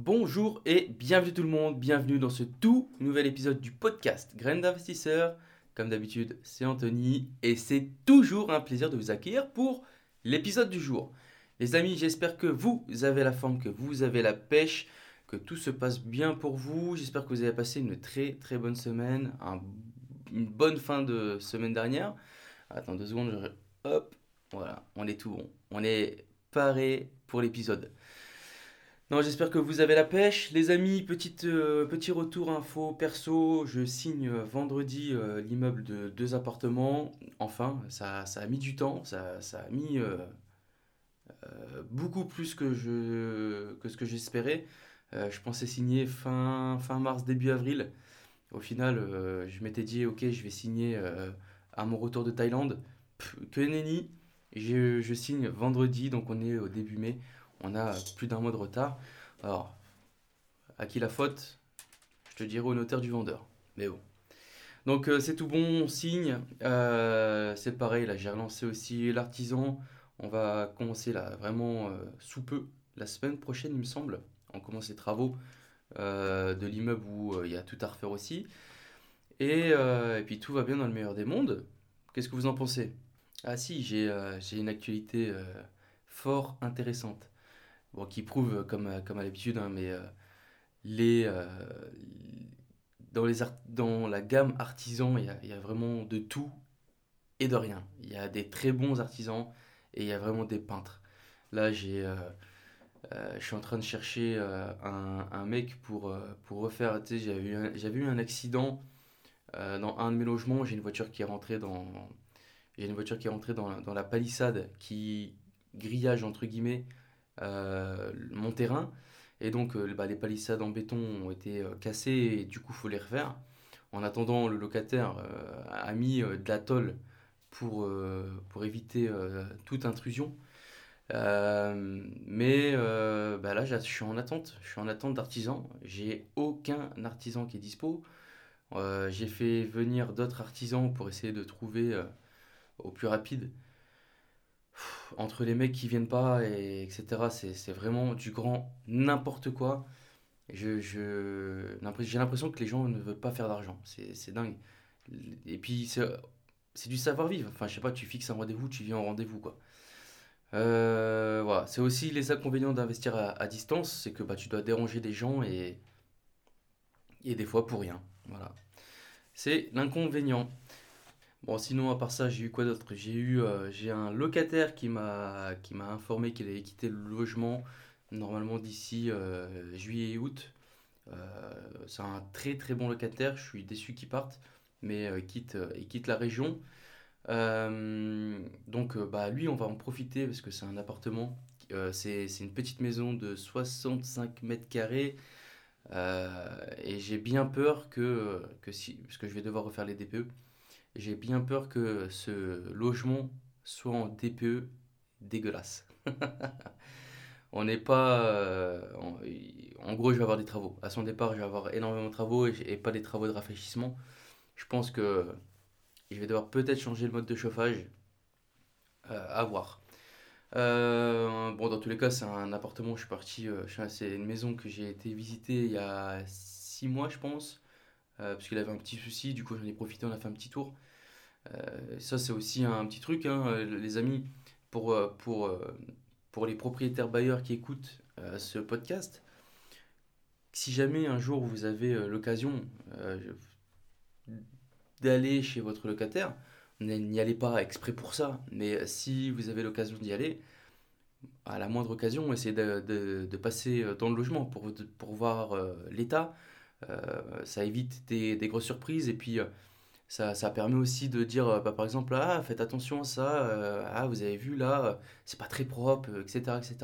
Bonjour et bienvenue tout le monde, bienvenue dans ce tout nouvel épisode du podcast Graines d'investisseurs. Comme d'habitude, c'est Anthony et c'est toujours un plaisir de vous accueillir pour l'épisode du jour. Les amis, j'espère que vous avez la forme, que vous avez la pêche, que tout se passe bien pour vous. J'espère que vous avez passé une très très bonne semaine, une bonne fin de semaine dernière. Attends deux secondes, hop, voilà, on est tout bon. On est paré pour l'épisode. Non, j'espère que vous avez la pêche. Les amis, petite, euh, petit retour info perso. Je signe euh, vendredi euh, l'immeuble de deux appartements. Enfin, ça, ça, a mis du temps. Ça, ça a mis beaucoup plus que, je, que ce que j'espérais. je pensais signer fin, fin mars, début avril. Au final, je m'étais dit, ok, je vais signer à mon retour de Thaïlande. que nenni. Je, je signe vendredi, donc on est au début mai on a plus d'un mois de retard. Alors, à qui la faute? Je te dirais au notaire du vendeur. Mais bon. Donc euh, c'est tout bon, on signe. Euh, c'est pareil, là j'ai relancé aussi l'artisan. On va commencer là vraiment euh, sous peu, la semaine prochaine il me semble. On commence les travaux de l'immeuble où il y a tout à refaire aussi. Et, puis tout va bien dans le meilleur des mondes. Qu'est-ce que vous en pensez? Ah si, j'ai une actualité fort intéressante qui prouve, comme, comme à l'habitude, hein, mais euh, les, euh, dans, les dans la gamme artisan, il y a, y a, vraiment de tout et de rien. Il y a des très bons artisans et il y a vraiment des peintres. Là, j'ai, euh, je suis en train de chercher un, un, mec pour, pour refaire. Tu sais, j'avais eu, eu, un accident dans un de mes logements. J'ai une voiture qui est rentrée dans. J'ai une voiture qui est rentrée dans, dans la palissade qui grillage entre guillemets euh, mon terrain. Et donc, euh, bah, les palissades en béton ont été euh, cassées et du coup, faut les refaire. En attendant, le locataire a mis de la tôle pour, pour éviter toute intrusion. mais bah là, je suis en attente. Je suis en attente d'artisans. J'ai aucun artisan qui est dispo. j'ai fait venir d'autres artisans pour essayer de trouver au plus rapide entre les mecs qui viennent pas, et etc., c'est vraiment du grand n'importe quoi. Je, je, j'ai l'impression que les gens ne veulent pas faire d'argent. C'est dingue. Et puis, c'est du savoir-vivre. Enfin, je sais pas, tu fixes un rendez-vous, tu viens en rendez-vous, quoi. Euh, voilà. C'est aussi les inconvénients d'investir à, distance, c'est que bah, tu dois déranger des gens et, et des fois pour rien. Voilà. C'est l'inconvénient. Bon, sinon, à part ça, j'ai eu quoi d'autre? J'ai eu euh, j'ai un locataire qui m'a informé qu'il allait quitter le logement normalement d'ici euh, juillet et août. Euh, c'est un très très bon locataire, je suis déçu qu'il parte, mais quitte, il quitte la région. donc bah, lui, on va en profiter parce que c'est un appartement, c'est c'est une petite maison de 65 mètres carrés. et j'ai bien peur que, que si, parce que je vais devoir refaire les DPE, j'ai bien peur que ce logement soit en DPE dégueulasse. on n'est pas. Euh, en, gros, je vais avoir des travaux. À son départ, je vais avoir énormément de travaux et, pas des travaux de rafraîchissement. Je pense que je vais devoir peut-être changer le mode de chauffage. Euh, à voir. Euh, bon, dans tous les cas, c'est un appartement. Je suis parti. c'est une maison que j'ai été visiter il y a 6 mois, je pense. parce qu'il avait un petit souci. Du coup, j'en ai profité. On a fait un petit tour. Euh, ça, c'est aussi un petit truc, hein, euh, les amis, pour, euh, pour, pour les propriétaires bailleurs qui écoutent ce podcast. Si jamais un jour vous avez l'occasion d'aller chez votre locataire, n'y allez pas exprès pour ça, mais si vous avez l'occasion d'y aller, à la moindre occasion, essayez de, de, passer dans le logement pour, pour voir l'état. ça évite des, des, grosses surprises et puis Ça, ça permet aussi de dire, bah, par exemple, ah, faites attention à ça, ah, vous avez vu là, c'est pas très propre, etc., etc.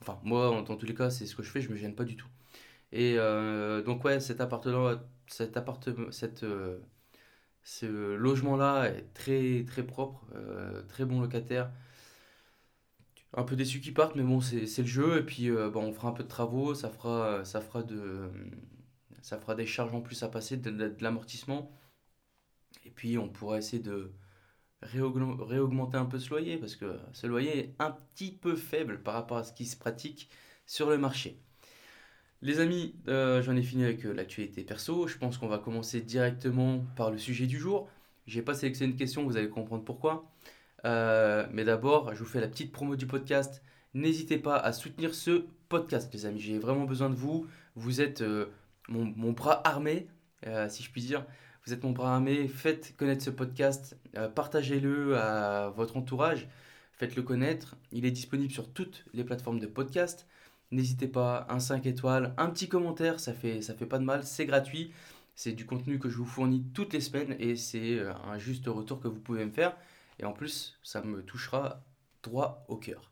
Enfin, moi, dans tous les cas, c'est ce que je fais, je me gêne pas du tout. Et donc, ouais, cet appartement, cet appartement, cette, ce logement-là est très, très propre, très bon locataire. Un peu déçu qu'ils partent, mais bon, c'est le jeu. Et puis, bon, on fera un peu de travaux, ça fera, ça fera de, ça fera des charges en plus à passer, de l'amortissement. Et puis on pourra essayer de réaugmenter un peu ce loyer parce que ce loyer est un petit peu faible par rapport à ce qui se pratique sur le marché. Les amis, euh, j'en ai fini avec euh, l'actualité perso. Je pense qu'on va commencer directement par le sujet du jour. J'ai pas sélectionné une question, vous allez comprendre pourquoi. Euh, mais d'abord, je vous fais la petite promo du podcast. N'hésitez pas à soutenir ce podcast, les amis. J'ai vraiment besoin de vous. Vous êtes mon, bras armé, si je puis dire. Vous êtes mon bras armé, faites connaître ce podcast, euh, partagez-le à votre entourage, faites-le connaître. Il est disponible sur toutes les plateformes de podcast. N'hésitez pas, un 5 étoiles, un petit commentaire, ça fait, ça fait pas de mal, c'est gratuit. C'est du contenu que je vous fournis toutes les semaines et c'est euh, un juste retour que vous pouvez me faire. Et en plus, ça me touchera droit au cœur.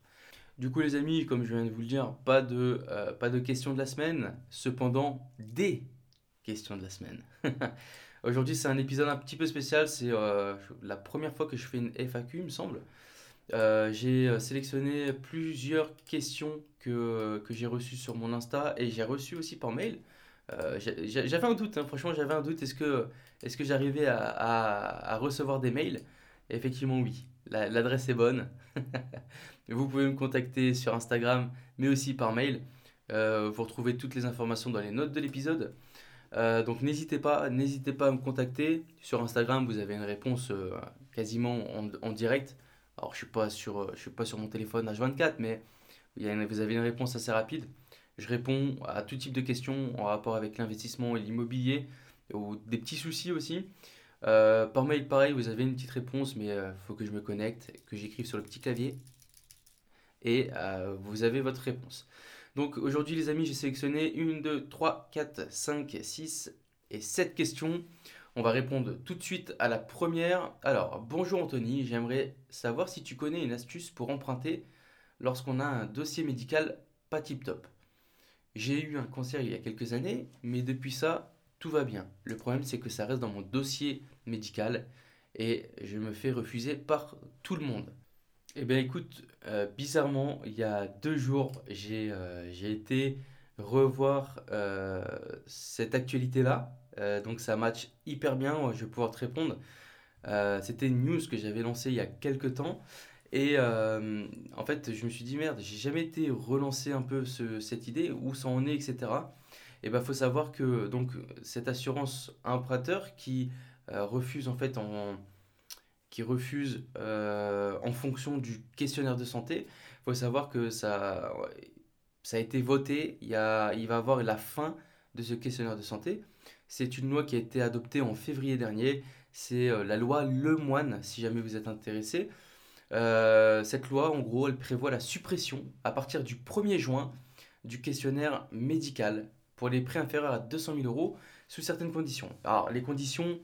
Du coup, les amis, comme je viens de vous le dire, pas de, euh, pas de questions de la semaine, cependant des questions de la semaine. Aujourd'hui, c'est un épisode un petit peu spécial. C'est euh, la première fois que je fais une FAQ, il me semble. Euh, j'ai euh, sélectionné plusieurs questions que, que j'ai reçues sur mon Insta et j'ai reçu aussi par mail. j'avais un doute, hein. franchement, j'avais un doute. Est-ce que, est que j'arrivais à, à, recevoir des mails? Effectivement, oui. L'adresse est bonne. vous pouvez me contacter sur Instagram, mais aussi par mail. vous retrouvez toutes les informations dans les notes de l'épisode. Euh, donc n'hésitez pas, n'hésitez pas à me contacter. Sur Instagram, vous avez une réponse euh, quasiment en, direct. Alors je suis euh, suis pas sur mon téléphone H24, mais vous avez une réponse assez rapide. Je réponds à tout type de questions en rapport avec l'investissement et l'immobilier, ou des petits soucis aussi. par mail, pareil, vous avez une petite réponse, mais il faut que je me connecte, que j'écrive sur le petit clavier, et vous avez votre réponse. Donc aujourd'hui les amis, j'ai sélectionné 1, 2, 3, 4, 5, 6 et 7 questions. On va répondre tout de suite à la première. Alors, bonjour Anthony, j'aimerais savoir si tu connais une astuce pour emprunter lorsqu'on a un dossier médical pas tip top. J'ai eu un cancer il y a quelques années, mais depuis ça, tout va bien. Le problème, c'est que ça reste dans mon dossier médical et je me fais refuser par tout le monde. Eh bien écoute, euh, bizarrement, il y a deux jours, j'ai euh, été revoir euh, cette actualité-là. donc ça match hyper bien, je vais pouvoir te répondre. C'était une news que j'avais lancée il y a quelques temps. Et en fait, je me suis dit, merde, j'ai jamais été relancer un peu cette idée, où ça en est, etc. Et bien, il faut savoir que donc, cette assurance emprunteur qui refuse en fait en qui refuse euh, en fonction du questionnaire de santé. Il faut savoir que ça, ça a été voté, il, y va avoir la fin de ce questionnaire de santé. C'est une loi qui a été adoptée en février dernier. C'est euh, la loi Lemoine, si jamais vous êtes intéressé. Euh, cette loi, en gros, elle prévoit la suppression à partir du 1er juin du questionnaire médical pour les prêts inférieurs à 200 000 euros sous certaines conditions. Alors, les conditions,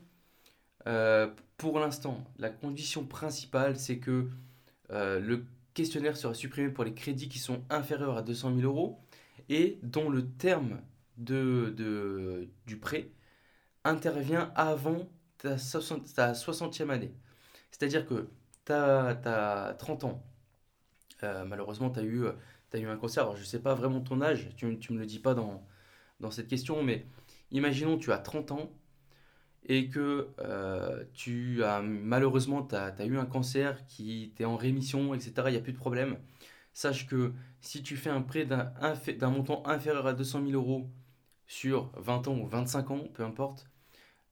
euh, pour l'instant, la condition principale, c'est que euh, le questionnaire sera supprimé pour les crédits qui sont inférieurs à 200 000 euros et dont le terme de, du prêt intervient avant ta, 60, ta 60e année. C'est-à-dire que tu as, 30 ans, euh, malheureusement tu as, eu, un cancer, alors je ne sais pas vraiment ton âge, tu ne me le dis pas dans, cette question, mais imaginons tu as 30 ans, et que euh, tu as malheureusement tu as, eu un cancer qui était en rémission, etc., il n'y a plus de problème, sache que si tu fais un prêt d'un montant inférieur à 200 000 euros sur 20 ans ou 25 ans, peu importe,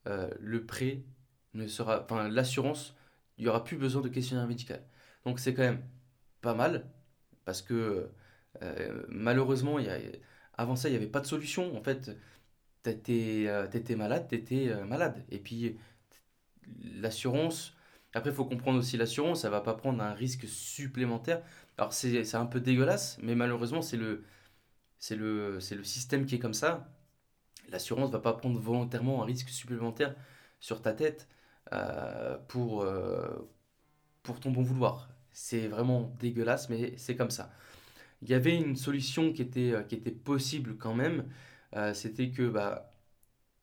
euh, le prêt ne sera, enfin l'assurance, il n'y aura plus besoin de questionnaire médical. Donc c'est quand même pas mal parce que euh, malheureusement, y a, avant ça, il n'y avait pas de solution. En fait, t'étais euh, malade, t'étais euh, malade. Et puis, l'assurance, après, il faut comprendre aussi l'assurance, ça va pas prendre un risque supplémentaire. Alors, c'est un peu dégueulasse, mais malheureusement, c'est le, le, le système qui est comme ça. L'assurance va pas prendre volontairement un risque supplémentaire sur ta tête. pour, pour ton bon vouloir. C'est vraiment dégueulasse, mais c'est comme ça. Il y avait une solution qui était, qui était possible quand même. C'était que bah,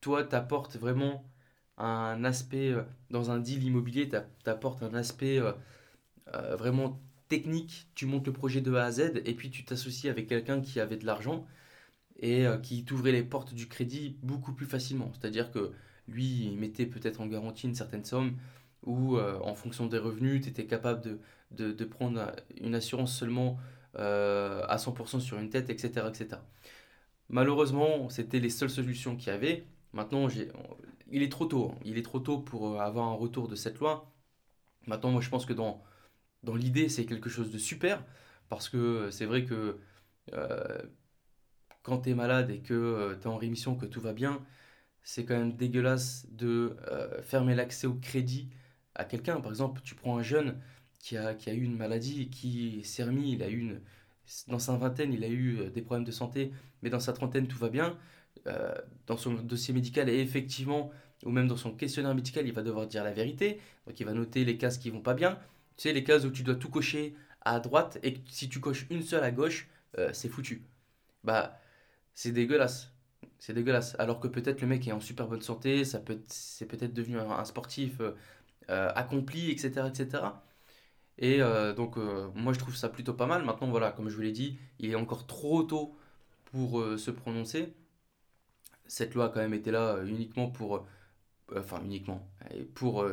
toi, tu apportes vraiment un aspect, dans un deal immobilier, tu apportes un aspect vraiment technique, tu montes le projet de A à Z et puis tu t'associes avec quelqu'un qui avait de l'argent et euh, qui t'ouvrait les portes du crédit beaucoup plus facilement. C'est-à-dire que lui, il mettait peut-être en garantie une certaine somme ou euh, en fonction des revenus, tu étais capable de, de, prendre une assurance seulement euh, à 100% sur une tête, etc. etc. Malheureusement, c'était les seules solutions qu'il y avait. Maintenant, il est trop tôt. Hein. Il est trop tôt pour avoir un retour de cette loi. Maintenant, moi, je pense que dans dans l'idée, c'est quelque chose de super, parce que c'est vrai que euh, quand tu es malade et que euh, tu es en rémission, que tout va bien, c'est quand même dégueulasse de euh, fermer l'accès au crédit à quelqu'un. Par exemple, tu prends un jeune qui a, qui a eu une maladie, qui s'est remis, il a eu une, dans sa vingtaine, il a eu des problèmes de santé, mais dans sa trentaine, tout va bien. dans son dossier médical, et effectivement, ou même dans son questionnaire médical, il va devoir dire la vérité. Donc il va noter les cases qui vont pas bien. Tu sais, les cases où tu dois tout cocher à droite et si tu coches une seule à gauche, euh, c'est foutu. Bah, c'est dégueulasse. C'est dégueulasse. Alors que peut-être le mec est en super bonne santé, ça peut, c'est peut-être devenu un, sportif euh, euh, accompli, etc., etc. Et donc, moi, je trouve ça plutôt pas mal. Maintenant, voilà, comme je vous l'ai dit, il est encore trop tôt pour se prononcer. Cette loi a quand même été là uniquement pour, enfin uniquement, pour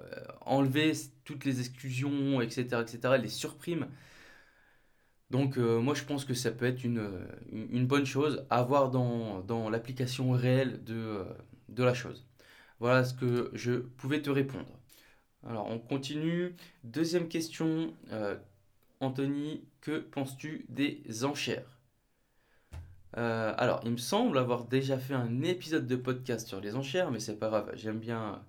euh, enlever toutes les exclusions, etc., etc., les surprimes. Donc euh, moi je pense que ça peut être une, bonne chose à voir dans, dans l'application réelle de, euh, de la chose. Voilà ce que je pouvais te répondre. Alors on continue. Deuxième question. Anthony, que penses-tu des enchères? Alors il me semble avoir déjà fait un épisode de podcast sur les enchères, mais c'est pas grave, j'aime bien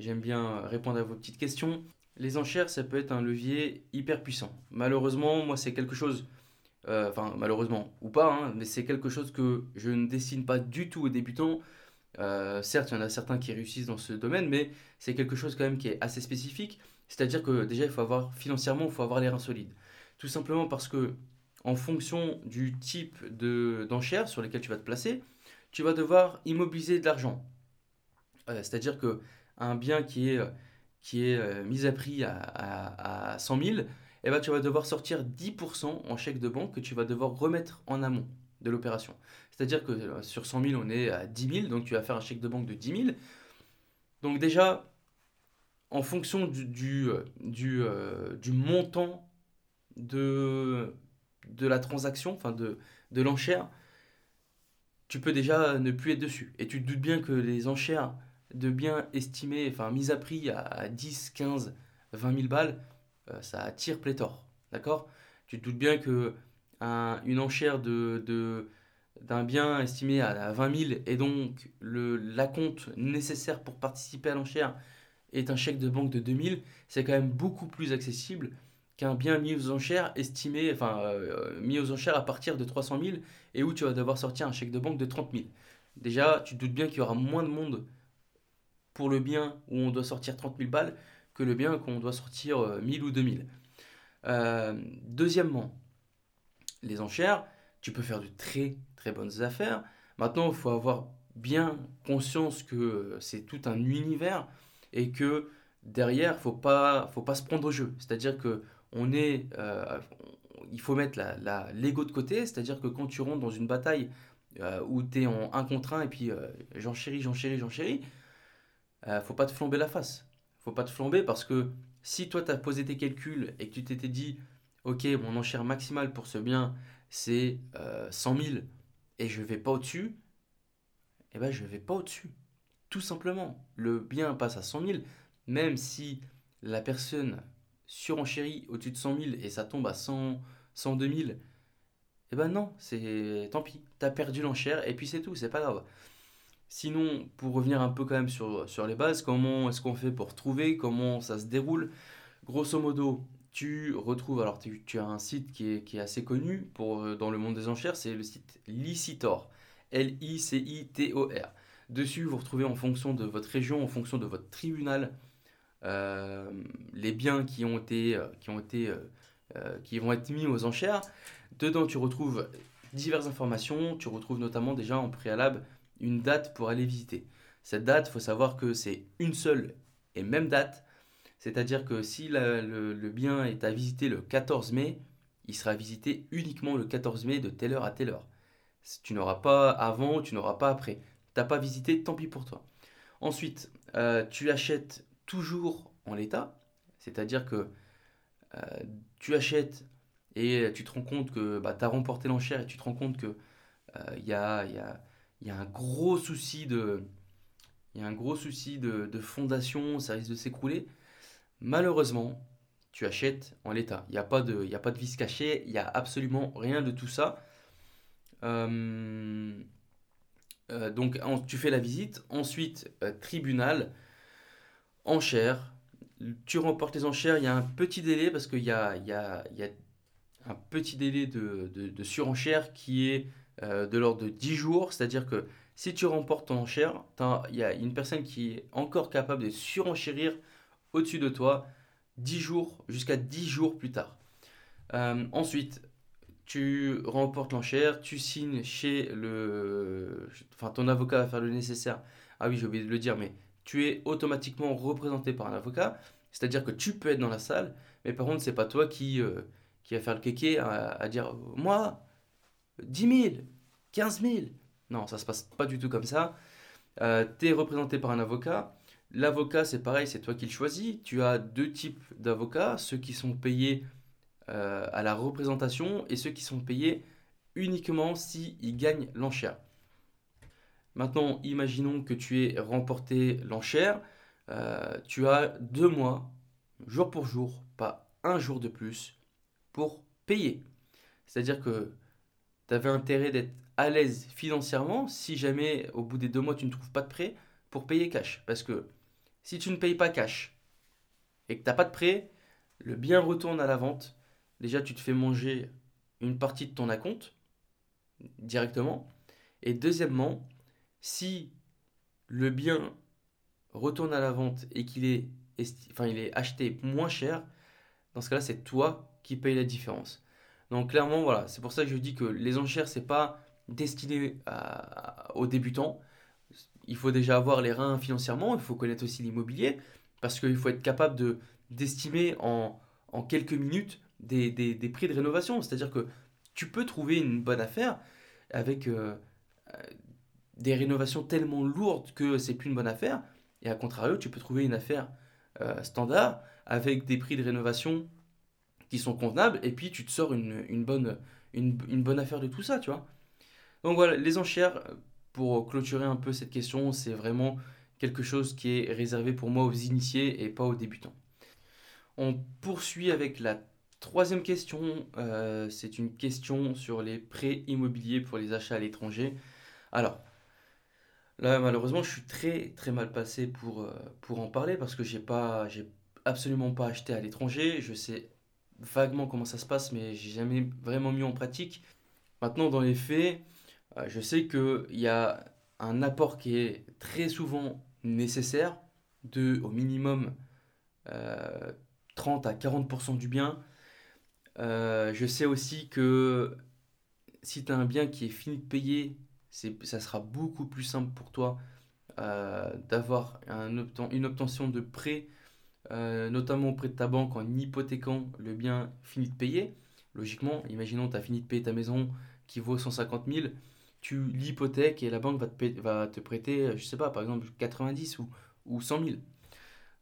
J'aime bien répondre à vos petites questions. Les enchères, ça peut être un levier hyper puissant. Malheureusement, moi, c'est quelque chose, euh, enfin, malheureusement ou pas, hein, mais c'est quelque chose que je ne dessine pas du tout aux débutants. Euh, certes, il y en a certains qui réussissent dans ce domaine, mais c'est quelque chose quand même qui est assez spécifique. C'est-à-dire que déjà, il faut avoir financièrement, il faut avoir les reins solides. Tout simplement parce que, en fonction du type de d'enchères sur lesquelles tu vas te placer, tu vas devoir immobiliser de l'argent. Euh, c'est-à-dire que un bien qui est, euh, mis à prix à, à, 100 000, eh ben, tu vas devoir sortir 10% en chèque de banque que tu vas devoir remettre en amont de l'opération. C'est-à-dire que euh, sur 100 000, on est à 10 000, donc tu vas faire un chèque de banque de 10 000. Donc déjà, en fonction du montant de, de la transaction, enfin de, de l'enchère, tu peux déjà ne plus être dessus. Et tu te doutes bien que les enchères de bien estimer, enfin, mise à prix à 10, 15, 20 000 balles, euh, ça attire pléthore. D'accord? Tu te doutes bien que une enchère de, d'un bien estimé à 20 000 et donc le l'acompte nécessaire pour participer à l'enchère est un chèque de banque de 2000, c'est quand même beaucoup plus accessible qu'un bien mis aux enchères estimé, enfin euh, mis aux enchères à partir de 300 000 et où tu vas devoir sortir un chèque de banque de 30 000. Déjà, tu te doutes bien qu'il y aura moins de monde pour le bien où on doit sortir 30 000 balles que le bien qu'on doit sortir 1000 euh, ou 2000. Euh, deuxièmement, les enchères, tu peux faire de très très bonnes affaires. Maintenant, il faut avoir bien conscience que c'est tout un univers et que derrière, faut pas faut pas se prendre au jeu. C'est-à-dire que on est, euh, il faut mettre la, l'ego de côté. C'est-à-dire que quand tu rentres dans une bataille où tu es en un contre un et puis j'en chéris, j'en chéris, j'en chéris, euh, faut pas te flamber la face. Faut pas te flamber parce que si toi tu as posé tes calculs et que tu t'étais dit, ok, mon enchère maximale pour ce bien c'est 100 euh, 000 et je vais pas au-dessus, eh ben je vais pas au-dessus. Tout simplement, le bien passe à 100 000, même si la personne surenchérit au-dessus de 100 000 et ça tombe à 100, 102 000, eh ben non, c'est tant pis, tu as perdu l'enchère et puis c'est tout, c'est pas grave. Sinon, pour revenir un peu quand même sur, sur les bases, comment est-ce qu'on fait pour trouver, comment ça se déroule? Grosso modo, tu retrouves, alors tu, tu as un site qui est, qui est, assez connu pour, euh, dans le monde des enchères, c'est le site Licitor. L-I-C-I-T-O-R. Dessus, vous retrouvez en fonction de votre région, en fonction de votre tribunal, les biens qui ont été, euh, euh, vont être mis aux enchères. Dedans, tu retrouves diverses informations. Tu retrouves notamment déjà en préalable une date pour aller visiter. Cette date, il faut savoir que c'est une seule et même date. C'est-à-dire que si le, bien est à visiter le 14 mai, il sera visité uniquement le 14 mai de telle heure à telle heure. Tu n'auras pas avant, tu n'auras pas après. Tu n'as pas visité, tant pis pour toi. Ensuite, tu achètes toujours en l'état, c'est-à-dire que euh, tu achètes et tu te rends compte que bah, tu as remporté l'enchère et tu te rends compte que il euh, y, a, y, a, y, a, un gros souci de y a un gros souci de, fondation, ça risque de s'écrouler. Malheureusement, tu achètes en l'état. Il n'y a, pas de, y a pas de vis caché, il n'y a absolument rien de tout ça. Euh, donc tu fais la visite, ensuite tribunal, enchères. Tu remportes les enchères, il y a un petit délai parce qu'il y y, a, un petit délai de, de, surenchère qui est euh, de l'ordre de 10 jours. C'est-à-dire que si tu remportes ton enchère, il y a une personne qui est encore capable de surenchérir au-dessus de toi 10 jours, jusqu'à 10 jours plus tard. Euh, ensuite, tu remportes l'enchère, tu signes chez le... Enfin, ton avocat va faire le nécessaire. Ah oui, j'ai oublié de le dire, mais tu es automatiquement représenté par un avocat. C'est-à-dire que tu peux être dans la salle, mais par contre, c'est pas toi qui, euh, qui va faire le kéké à, dire Moi, 10 000, 15 000. Non, ça se passe pas du tout comme ça. Euh, tu es représenté par un avocat. L'avocat, c'est pareil, c'est toi qui le choisis. Tu as deux types d'avocats ceux qui sont payés euh, à la représentation et ceux qui sont payés uniquement s'ils ils gagnent l'enchère. Maintenant, imaginons que tu aies remporté l'enchère. Euh, tu as deux mois, jour pour jour, pas un jour de plus, pour payer. C'est-à-dire que tu avais intérêt d'être à l'aise financièrement si jamais au bout des deux mois tu ne trouves pas de prêt pour payer cash. Parce que si tu ne payes pas cash et que tu n'as pas de prêt, le bien retourne à la vente. Déjà, tu te fais manger une partie de ton acompte directement. Et deuxièmement, si le bien retourne à la vente et qu'il est, enfin, est acheté moins cher, dans ce cas-là, c'est toi qui payes la différence. Donc clairement, voilà, c'est pour ça que je dis que les enchères, c'est pas destiné aux débutants. Il faut déjà avoir les reins financièrement, il faut connaître aussi l'immobilier, parce qu'il faut être capable de d'estimer en, en, quelques minutes des, des, des prix de rénovation. C'est-à-dire que tu peux trouver une bonne affaire avec euh, des rénovations tellement lourdes que c'est plus une bonne affaire. Et à contrario, tu peux trouver une affaire euh, standard avec des prix de rénovation qui sont convenables et puis tu te sors une, bonne, une, bonne affaire de tout ça, tu vois. Donc voilà, les enchères, pour clôturer un peu cette question, c'est vraiment quelque chose qui est réservé pour moi aux initiés et pas aux débutants. On poursuit avec la troisième question. Euh, c'est une question sur les prêts immobiliers pour les achats à l'étranger. Alors, Là, malheureusement, je suis très très mal passé pour, euh, pour en parler parce que j'ai pas, j'ai absolument pas acheté à l'étranger. Je sais vaguement comment ça se passe, mais j'ai jamais vraiment mis en pratique. Maintenant, dans les faits, euh, je sais qu'il y a un apport qui est très souvent nécessaire, de au minimum 30 euh, à 40% du bien. je sais aussi que si tu as un bien qui est fini de payer ça sera beaucoup plus simple pour toi euh, d'avoir un une obtention de prêt, euh, notamment auprès de ta banque en hypothéquant le bien fini de payer. Logiquement, imaginons tu as fini de payer ta maison qui vaut 150 000, tu l'hypothèques et la banque va te, prêter, je sais pas, par exemple 90 ou, ou 100 000.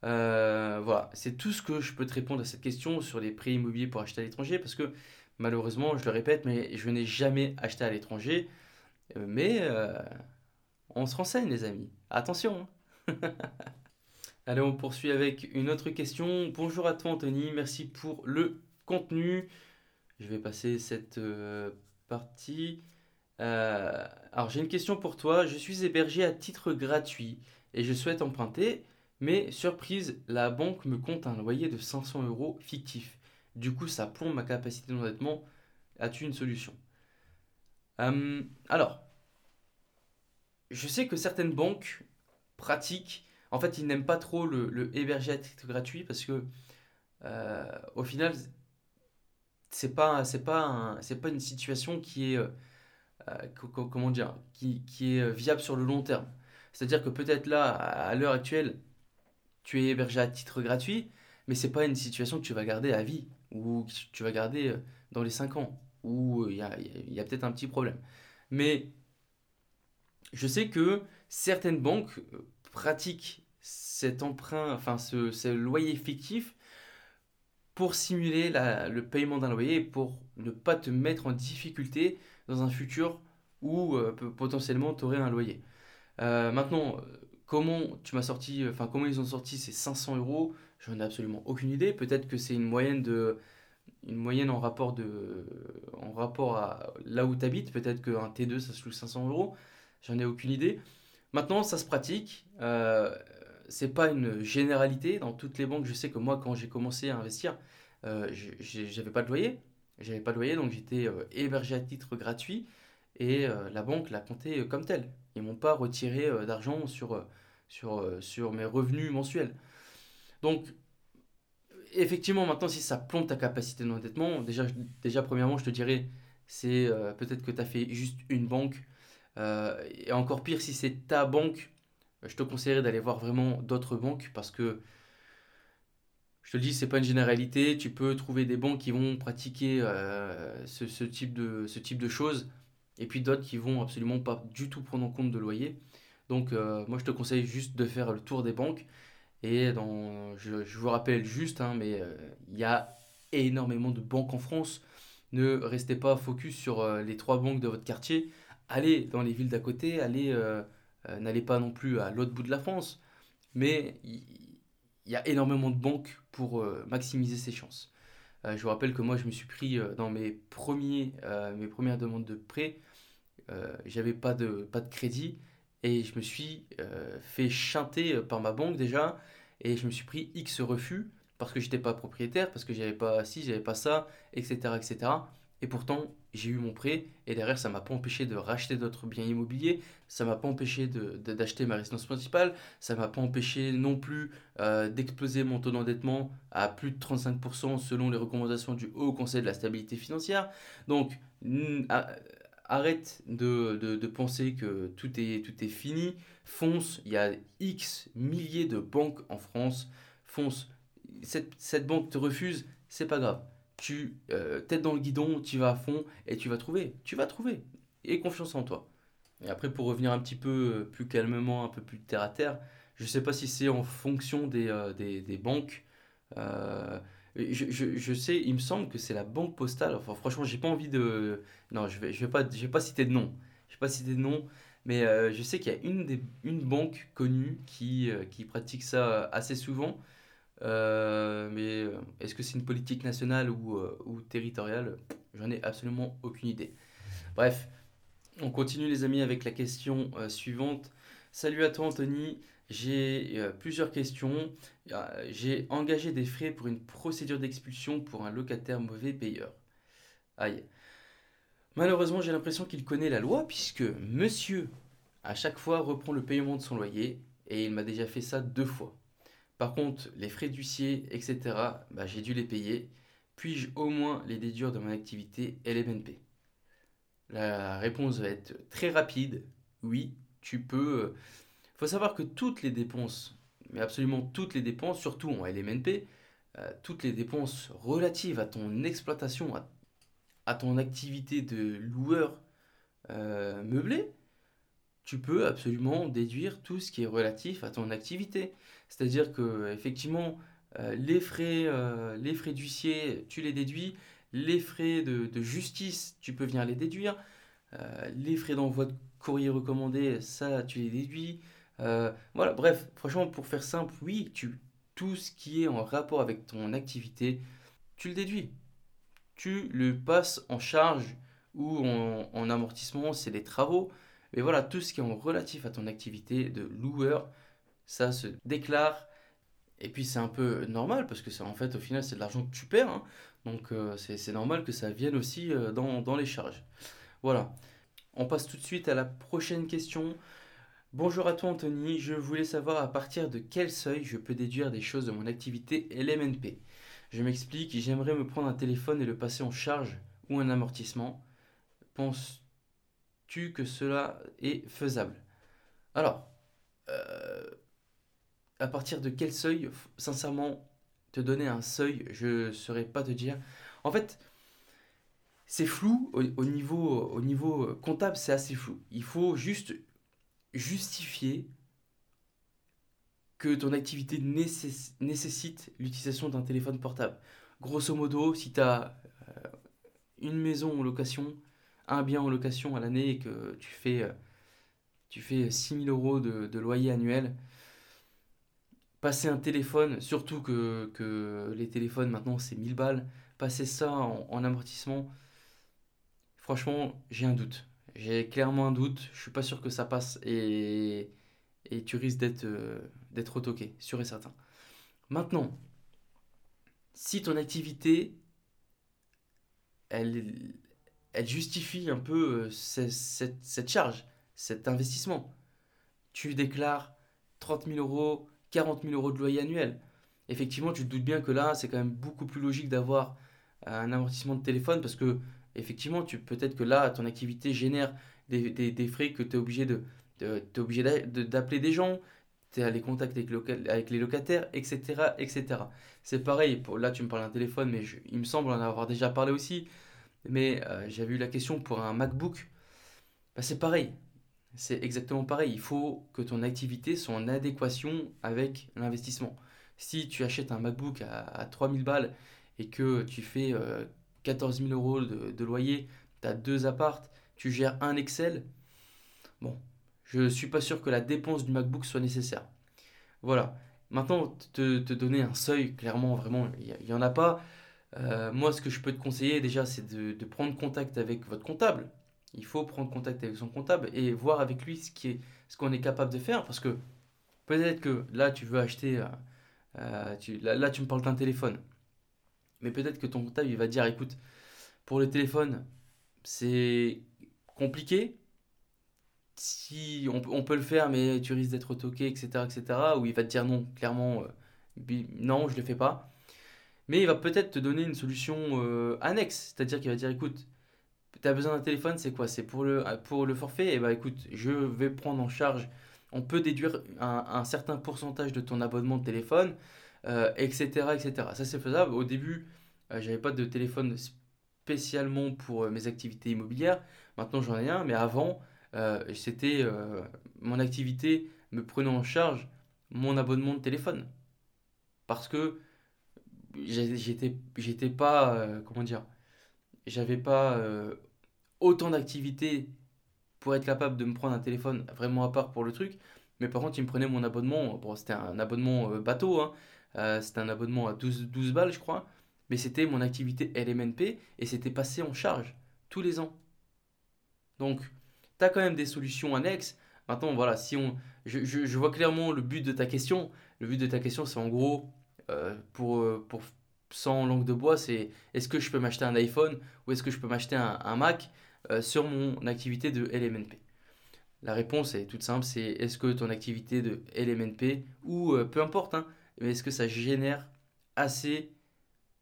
Euh, voilà, c'est tout ce que je peux te répondre à cette question sur les prêts immobiliers pour acheter à l'étranger parce que malheureusement, je le répète, mais je n'ai jamais acheté à l'étranger. Euh, mais euh, on se renseigne, les amis. Attention. Hein. Allez, on poursuit avec une autre question. Bonjour à toi, Anthony. Merci pour le contenu. Je vais passer cette euh, partie. alors, j'ai une question pour toi. Je suis hébergé à titre gratuit et je souhaite emprunter, mais surprise, la banque me compte un loyer de 500 euros fictif. Du coup, ça plombe ma capacité d'endettement. As-tu une solution? Euh, alors, je sais que certaines banques pratiquent, en fait, ils n'aiment pas trop le, le héberger à titre gratuit parce que, euh, au final, c'est pas, pas, une situation qui est, euh, comment dire, qui, est viable sur le long terme. C'est-à-dire que peut-être là, à l'heure actuelle, tu es hébergé à titre gratuit, mais c'est pas une situation que tu vas garder à vie ou que tu vas garder dans les 5 ans où il y a, y a peut-être un petit problème. Mais je sais que certaines banques euh, pratiquent cet emprunt, enfin ce, loyer fictif pour simuler le paiement d'un loyer pour ne pas te mettre en difficulté dans un futur où euh, potentiellement tu aurais un loyer. Euh, maintenant, comment tu m'as sorti, enfin comment ils ont sorti ces 500 euros, j'en ai absolument aucune idée. Peut-être que c'est une moyenne de, une moyenne en rapport de, en rapport à là où tu habites. Peut-être qu'un T2 ça se loue 500 euros. J'en ai aucune idée. Maintenant, ça se pratique. Euh, c'est pas une généralité dans toutes les banques. Je sais que moi, quand j'ai commencé à investir, euh, j'avais pas de loyer. J'avais pas de loyer, donc j'étais euh, hébergé à titre gratuit et euh, la banque l'a compté comme tel. Ils m'ont pas retiré d'argent sur, sur, sur mes revenus mensuels. Donc, effectivement, maintenant, si ça plombe ta capacité d'endettement, déjà, déjà, premièrement, je te dirais, c'est peut-être que tu as fait juste une banque euh, et encore pire, si c'est ta banque, je te conseillerais d'aller voir vraiment d'autres banques parce que je te le dis, c'est pas une généralité. Tu peux trouver des banques qui vont pratiquer euh, ce, type de, choses et puis d'autres qui vont absolument pas du tout prendre en compte de loyer. Donc, euh, moi, je te conseille juste de faire le tour des banques. Et dans, je, vous rappelle juste, hein, mais il y a énormément de banques en France. Ne restez pas focus sur les trois banques de votre quartier allez dans les villes d'à côté, allez, euh, euh, n'allez pas non plus à l'autre bout de la France, mais il y, a énormément de banques pour euh, maximiser ses chances. je vous rappelle que moi, je me suis pris dans mes, premiers, mes premières demandes de prêt, j'avais pas de, pas de crédit et je me suis fait chanter par ma banque déjà et je me suis pris X refus parce que j'étais pas propriétaire, parce que j'avais pas ci, j'avais pas ça, etc., etc. Et pourtant, j'ai eu mon prêt et derrière, ça m'a pas empêché de racheter d'autres biens immobiliers, ça m'a pas empêché d'acheter ma résidence principale, ça m'a pas empêché non plus euh, d'exploser mon taux d'endettement à plus de 35% selon les recommandations du Haut Conseil de la stabilité financière. Donc, arrête de, de, penser que tout est, tout est fini, fonce, il y a X milliers de banques en France, fonce, cette, cette banque te refuse, c'est pas grave tu euh, tête dans le guidon, tu vas à fond et tu vas trouver. Tu vas trouver. Et confiance en toi. Et après, pour revenir un petit peu euh, plus calmement, un peu plus terre à terre, je ne sais pas si c'est en fonction des, euh, des, des banques. Je, je, sais, il me semble que c'est la banque postale. Enfin, franchement, j'ai pas envie de. Non, je vais, je vais, pas, je vais pas citer de nom. Je vais pas citer de nom. Mais je sais qu'il y a une, des, une banque connue qui, qui pratique ça assez souvent. Euh, mais euh, est-ce que c'est une politique nationale ou, euh, ou territoriale? J'en ai absolument aucune idée. Bref, on continue les amis avec la question suivante. Salut à toi Anthony, j'ai plusieurs questions. j'ai engagé des frais pour une procédure d'expulsion pour un locataire mauvais payeur. Aïe. Malheureusement, j'ai l'impression qu'il connaît la loi puisque monsieur à chaque fois reprend le paiement de son loyer et il m'a déjà fait ça deux fois. Par contre, les frais d'huissier, etc., bah, j'ai dû les payer. Puis-je au moins les déduire de mon activité LMNP La réponse va être très rapide. Oui, tu peux. Il faut savoir que toutes les dépenses, mais absolument toutes les dépenses, surtout en LMNP, euh, toutes les dépenses relatives à ton exploitation, à, ton activité de loueur euh, meublé, tu peux absolument déduire tout ce qui est relatif à ton activité. C'est-à-dire que effectivement, euh, les frais, les frais d'huissier, tu les déduis. Les frais de, justice, tu peux venir les déduire. Les frais d'envoi de courrier recommandé, ça, tu les déduis. Voilà, bref, franchement, pour faire simple, oui, tout ce qui est en rapport avec ton activité, tu le déduis. Tu le passes en charge ou en, en amortissement, c'est des travaux. Mais voilà, tout ce qui est relatif à ton activité de loueur, ça se déclare. Et puis c'est un peu normal parce que c'est en fait au final c'est de l'argent que tu perds. Hein. Donc euh, c'est normal que ça vienne aussi euh, dans, les charges. Voilà. On passe tout de suite à la prochaine question. Bonjour à toi Anthony, je voulais savoir à partir de quel seuil je peux déduire des choses de mon activité LMNP. Je m'explique, j'aimerais me prendre un téléphone et le passer en charge ou un amortissement. Penses-tu que cela est faisable? Alors, euh, à partir de quel seuil, sincèrement, te donner un seuil, je ne saurais pas te dire. En fait, c'est flou au, niveau, au niveau comptable, c'est assez flou. Il faut juste justifier que ton activité nécessite l'utilisation d'un téléphone portable. Grosso modo, si tu as euh, une maison en location, un bien en location à l'année et que tu fais, euh, tu fais 6 000 euros de, loyer annuel, passer un téléphone, surtout que, les téléphones maintenant c'est 1000 balles, passer ça en amortissement, franchement j'ai un doute. J'ai clairement un doute. Je suis pas sûr que ça passe et, et tu risques d'être euh, d'être retoqué, sûr et certain. Maintenant, si ton activité, elle, justifie un peu euh, cette, cette, charge, cet investissement, tu déclares 30 000 euros, 40 000 euros de loyer annuel. Effectivement, tu te doutes bien que là, c'est quand même beaucoup plus logique d'avoir un amortissement de téléphone parce que effectivement, tu peut-être que là, ton activité génère des, des, frais que tu es obligé de, d'appeler des gens, tu as les contacts avec, les locataires, etc. etc. C'est pareil, pour, là tu me parles d'un téléphone, mais il me semble en avoir déjà parlé aussi, mais euh, j'avais eu la question pour un MacBook. Bah, c'est pareil, c'est exactement pareil. Il faut que ton activité soit en adéquation avec l'investissement. Si tu achètes un MacBook à, à 3000 balles et que tu fais euh, 14 000 euros de, loyer, tu as deux appartes, tu gères un Excel. Bon, je ne suis pas sûr que la dépense du MacBook soit nécessaire. Voilà. Maintenant, te, donner un seuil, clairement, vraiment, il n'y en a pas. Euh, moi, ce que je peux te conseiller déjà, c'est de, prendre contact avec votre comptable. Il faut prendre contact avec son comptable et voir avec lui ce qui est, ce qu'on est capable de faire. Parce que peut-être que là, tu veux acheter, euh, là, tu me parles d'un téléphone. Mais peut-être que ton comptable, il va dire, écoute, pour le téléphone, c'est compliqué. Si on, peut le faire, mais tu risques d'être toqué, etc., etc. Ou il va te dire non, clairement, euh, non, je le fais pas. Mais il va peut-être te donner une solution euh, annexe. C'est-à-dire qu'il va dire, écoute, tu as besoin d'un téléphone, c'est quoi? C'est pour le, pour le forfait? Et eh bah ben, écoute, je vais prendre en charge. On peut déduire un, un certain pourcentage de ton abonnement de téléphone euh, etc. Ça, c'est faisable. Au début, euh, j'avais pas de téléphone spécialement pour euh, mes activités immobilières. Maintenant, j'en ai un, mais avant, c'était mon activité me prenant en charge mon abonnement de téléphone. Parce que j'étais j'étais pas comment dire j'avais pas autant d'activités pour être capable de me prendre un téléphone vraiment à part pour le truc mais par contre il me prenait mon abonnement bon c'était un abonnement bateau hein, euh, c'était un abonnement à 12, 12 balles, je crois. Mais c'était mon activité LMNP et c'était passé en charge tous les ans. Donc, tu as quand même des solutions annexes. Maintenant, voilà, si on, je, je, vois clairement le but de ta question. Le but de ta question, c'est en gros, euh, pour, euh, pour 100 langues de bois, c'est est-ce que je peux m'acheter un iPhone ou est-ce que je peux m'acheter un, Mac sur mon activité de LMNP La réponse est toute simple, c'est est-ce que ton activité de LMNP ou peu importe, hein, mais est-ce que ça génère assez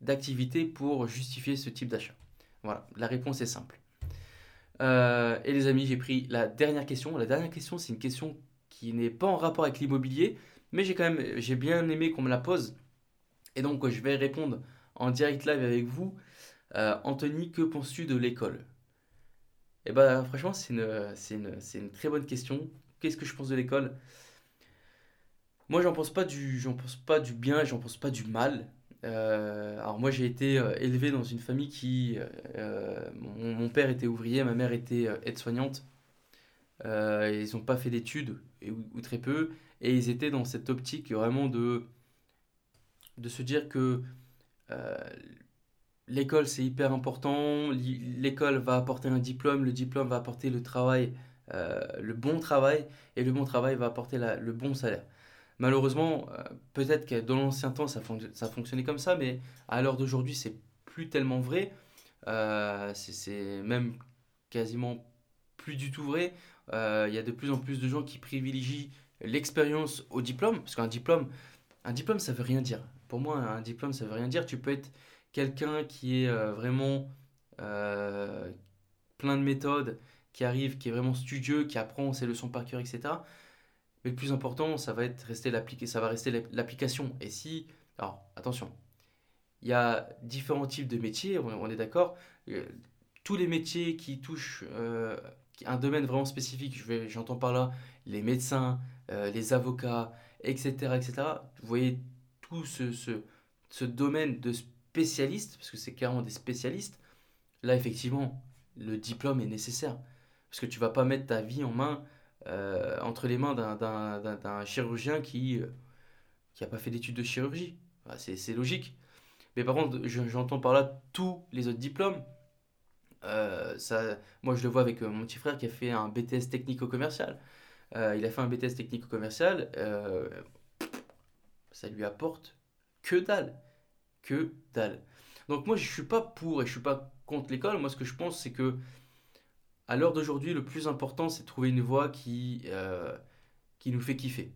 d'activité pour justifier ce type d'achat? Voilà, la réponse est simple. Euh, et les amis, j'ai pris la dernière question. La dernière question, c'est une question qui n'est pas en rapport avec l'immobilier, mais j'ai quand même bien aimé qu'on me la pose. Et donc, je vais répondre en direct live avec vous. Euh, Anthony, que penses-tu de l'école? Eh bien, franchement, c'est une très bonne question. Qu'est-ce que je pense de l'école? Moi, j'en pense pas du, j'en pense pas du bien j'en pense pas du mal. Euh, alors moi, j'ai été euh, élevé dans une famille qui, euh, mon, père était ouvrier, ma mère était aide-soignante. ils n'ont pas fait d'études ou, très peu, et ils étaient dans cette optique vraiment de de se dire que l'école c'est hyper important, l'école va apporter un diplôme, le diplôme va apporter le travail, le bon travail, et le bon travail va apporter le bon salaire. Malheureusement, euh, peut-être que dans l'ancien temps, ça, fonctionnait comme ça, mais à l'heure d'aujourd'hui, c'est plus tellement vrai. Euh, c'est même quasiment plus du tout vrai. Il y a de plus en plus de gens qui privilégient l'expérience au diplôme, parce qu'un diplôme, un diplôme, ça veut rien dire. Pour moi, un diplôme, ça veut rien dire. Tu peux être quelqu'un qui est vraiment plein de méthodes, qui arrive, qui est vraiment studieux, qui apprend ses leçons par cœur, etc. Mais le plus important, ça va rester l'application. Et si, alors attention, il y a différents types de métiers, on, est d'accord. Euh, tous les métiers qui touchent euh, un domaine vraiment spécifique, j'entends par là les médecins, euh, les avocats, etc., etc. Vous voyez tout ce, domaine de spécialistes, parce que c'est clairement des spécialistes. Là, effectivement, le diplôme est nécessaire. Parce que tu vas pas mettre ta vie en main, euh, entre les mains d'un chirurgien qui n'a euh, pas fait d'études de chirurgie. c'est logique. Mais par contre, j'entends par là tous les autres diplômes. Euh, moi, je le vois avec mon petit frère qui a fait un BTS technico-commercial. il a fait un BTS technico-commercial. ça lui apporte que dalle. Que dalle. Donc moi, je suis pas pour et je suis pas contre l'école. Moi, ce que je pense, c'est que à l'heure d'aujourd'hui, le plus important, c'est de trouver une voie qui, euh, qui nous fait kiffer.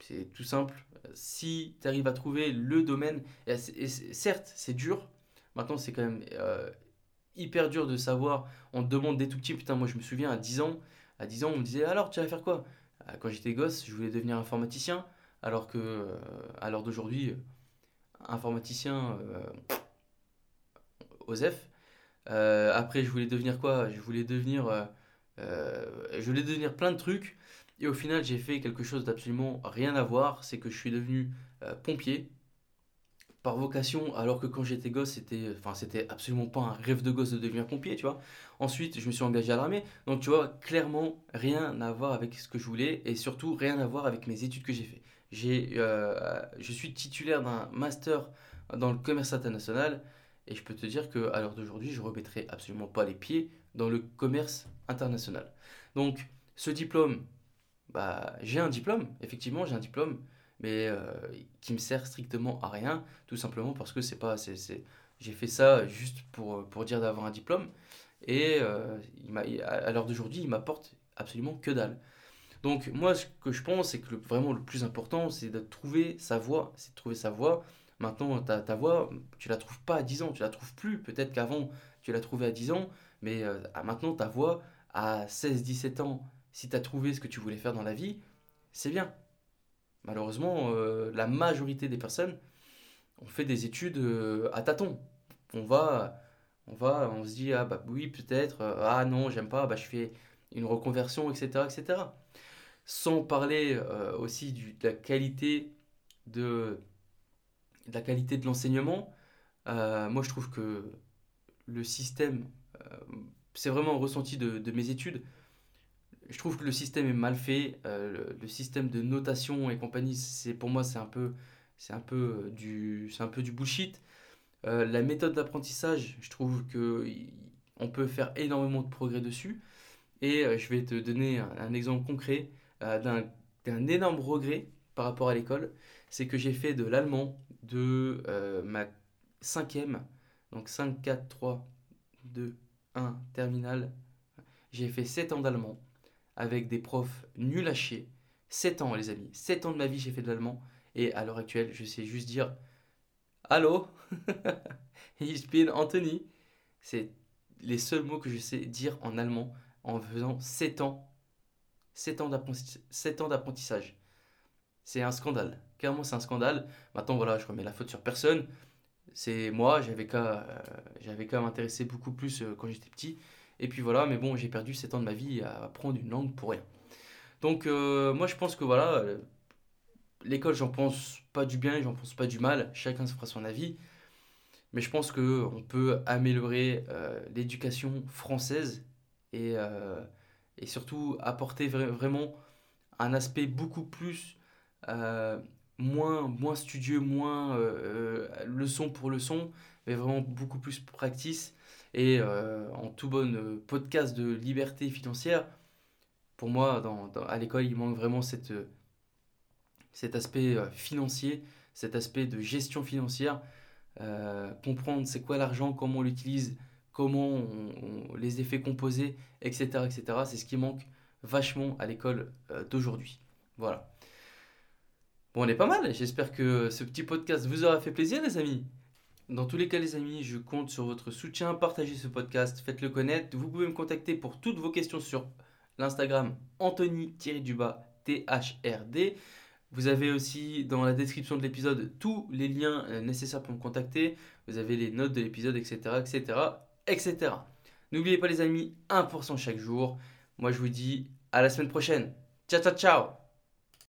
C'est tout simple. Si tu arrives à trouver le domaine, et, certes, c'est dur. Maintenant, c'est quand même euh, hyper dur de savoir. On te demande des tout petits. Putain, moi, je me souviens, à 10 ans, à 10 ans, on me disait Alors, tu vas faire quoi? Euh, Quand j'étais gosse, je voulais devenir informaticien. Alors que, à l'heure d'aujourd'hui, informaticien, OSEF, euh, après, je voulais devenir quoi? Je voulais devenir, euh, euh, je voulais devenir plein de trucs. Et au final, j'ai fait quelque chose d'absolument rien à voir. C'est que je suis devenu pompier par vocation, alors que quand j'étais gosse, c'était, enfin, c'était absolument pas un rêve de gosse de devenir pompier, tu vois. Ensuite, je me suis engagé à l'armée. Donc, tu vois, clairement, rien à voir avec ce que je voulais et surtout rien à voir avec mes études que j'ai fait. J'ai, je suis titulaire d'un master dans le commerce international. Et je peux te dire qu'à l'heure d'aujourd'hui, je ne remettrai absolument pas les pieds dans le commerce international. Donc, ce diplôme, bah, j'ai un diplôme, effectivement, j'ai un diplôme, mais euh, qui me sert strictement à rien, tout simplement parce que c'est pas, c'est, j'ai fait ça juste pour, pour dire d'avoir un diplôme, et euh, à l'heure d'aujourd'hui, il m'apporte absolument que dalle. Donc moi, ce que je pense, c'est que vraiment le plus important, c'est de trouver sa voie, c'est de trouver sa voie, Maintenant, ta, ta voix, tu la trouves pas à 10 ans, tu la trouves plus. Peut-être qu'avant, tu l'as trouvée à 10 ans, mais euh, maintenant, ta voix, à 16-17 ans, si tu as trouvé ce que tu voulais faire dans la vie, c'est bien. Malheureusement, euh, la majorité des personnes ont fait des études euh, à tâtons. On va, on va, on se dit, ah bah oui, peut-être, ah non, j'aime pas, bah je fais une reconversion, etc. etc. Sans parler aussi de la qualité de la qualité de l'enseignement, euh, moi je trouve que le système, euh, c'est vraiment ressenti de, mes études, je trouve que le système est mal fait, euh, le, système de notation et compagnie, c'est pour moi c'est un peu c'est un peu du c'est un peu du bullshit. la méthode d'apprentissage, je trouve que on peut faire énormément de progrès dessus. Et je vais te donner un, exemple concret d'un énorme regret par rapport à l'école, c'est que j'ai fait de l'allemand de euh, ma cinquième, donc 5, 4, 3, 2, 1, terminale. J'ai fait 7 ans d'allemand avec des profs nuls à chier. 7 ans, les amis. 7 ans de ma vie, j'ai fait de l'allemand. Et à l'heure actuelle, je sais juste dire Allô? Ich bin Anthony. C'est les seuls mots que je sais dire en allemand en faisant 7 ans. 7 ans d'apprentissage. C'est un scandale. Clairement, c'est un scandale. Maintenant, voilà, je remets la faute sur personne. C'est moi, j'avais qu'à euh, qu'à m'intéresser beaucoup plus euh, quand j'étais petit. Et puis voilà, mais bon, j'ai perdu 7 ans de ma vie à apprendre une langue pour rien. Donc, euh, moi, je pense que voilà, l'école, j'en pense pas du bien, j'en pense pas du mal. Chacun se fera son avis. Mais je pense qu'on peut améliorer l'éducation française et, et surtout apporter vraiment un aspect beaucoup plus moins, moins studieux, moins euh, euh, leçon pour leçon, mais vraiment beaucoup plus practice. Et euh, en tout bon podcast de liberté financière, pour moi, dans, à l'école, il manque vraiment cette, cet aspect financier, cet aspect de gestion financière, comprendre c'est quoi l'argent, comment on l'utilise, comment les effets composés, etc. etc. C'est ce qui manque vachement à l'école euh, d'aujourd'hui. Voilà. Bon, on est pas mal. J'espère que ce petit podcast vous aura fait plaisir, les amis. Dans tous les cas, les amis, je compte sur votre soutien. Partagez ce podcast, faites-le connaître. Vous pouvez me contacter pour toutes vos questions sur l'Instagram Anthony-THRD. Vous avez aussi dans la description de l'épisode tous les liens euh, nécessaires pour me contacter. Vous avez les notes de l'épisode, etc., etc., etc. N'oubliez pas les amis, 1% chaque jour. Moi je vous dis à la semaine prochaine. Ciao, ciao, ciao